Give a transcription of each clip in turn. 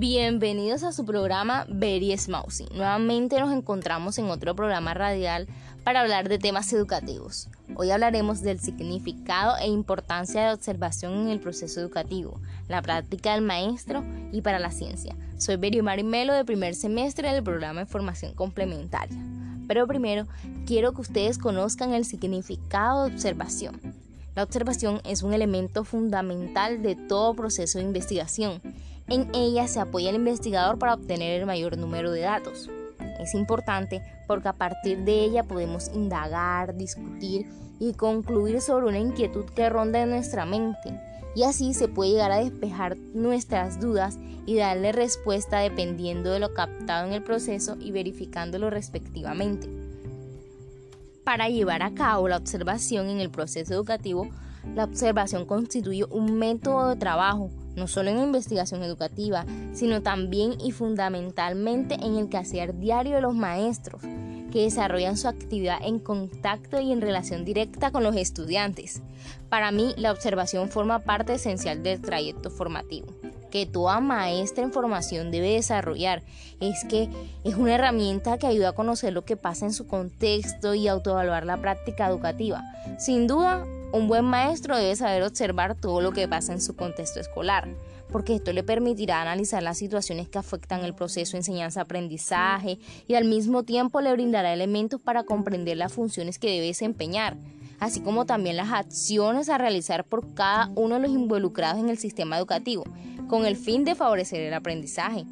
Bienvenidos a su programa Very Smousy. Nuevamente nos encontramos en otro programa radial para hablar de temas educativos. Hoy hablaremos del significado e importancia de observación en el proceso educativo, la práctica del maestro y para la ciencia. Soy Berio Marimelo de primer semestre del programa de formación complementaria. Pero primero quiero que ustedes conozcan el significado de observación. La observación es un elemento fundamental de todo proceso de investigación. En ella se apoya el investigador para obtener el mayor número de datos. Es importante porque a partir de ella podemos indagar, discutir y concluir sobre una inquietud que ronda en nuestra mente. Y así se puede llegar a despejar nuestras dudas y darle respuesta dependiendo de lo captado en el proceso y verificándolo respectivamente. Para llevar a cabo la observación en el proceso educativo, la observación constituye un método de trabajo, no solo en investigación educativa, sino también y fundamentalmente en el quehacer diario de los maestros, que desarrollan su actividad en contacto y en relación directa con los estudiantes. Para mí, la observación forma parte esencial del trayecto formativo que toda maestra en formación debe desarrollar es que es una herramienta que ayuda a conocer lo que pasa en su contexto y autoevaluar la práctica educativa. Sin duda, un buen maestro debe saber observar todo lo que pasa en su contexto escolar, porque esto le permitirá analizar las situaciones que afectan el proceso de enseñanza-aprendizaje y al mismo tiempo le brindará elementos para comprender las funciones que debe desempeñar así como también las acciones a realizar por cada uno de los involucrados en el sistema educativo, con el fin de favorecer el aprendizaje.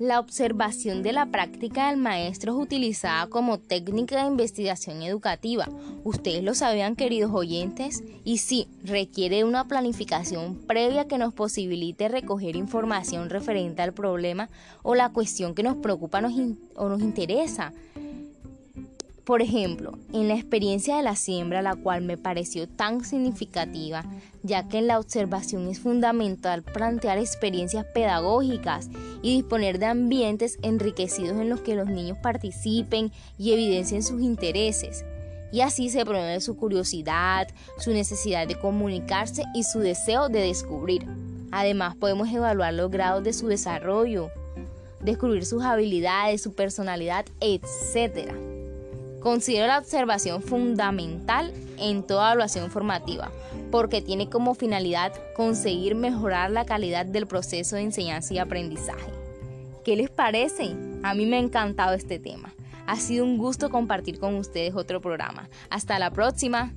La observación de la práctica del maestro es utilizada como técnica de investigación educativa. ¿Ustedes lo sabían, queridos oyentes? Y sí, requiere una planificación previa que nos posibilite recoger información referente al problema o la cuestión que nos preocupa o nos interesa. Por ejemplo, en la experiencia de la siembra, la cual me pareció tan significativa, ya que en la observación es fundamental plantear experiencias pedagógicas y disponer de ambientes enriquecidos en los que los niños participen y evidencien sus intereses. Y así se promueve su curiosidad, su necesidad de comunicarse y su deseo de descubrir. Además, podemos evaluar los grados de su desarrollo, descubrir sus habilidades, su personalidad, etc. Considero la observación fundamental en toda evaluación formativa, porque tiene como finalidad conseguir mejorar la calidad del proceso de enseñanza y aprendizaje. ¿Qué les parece? A mí me ha encantado este tema. Ha sido un gusto compartir con ustedes otro programa. Hasta la próxima.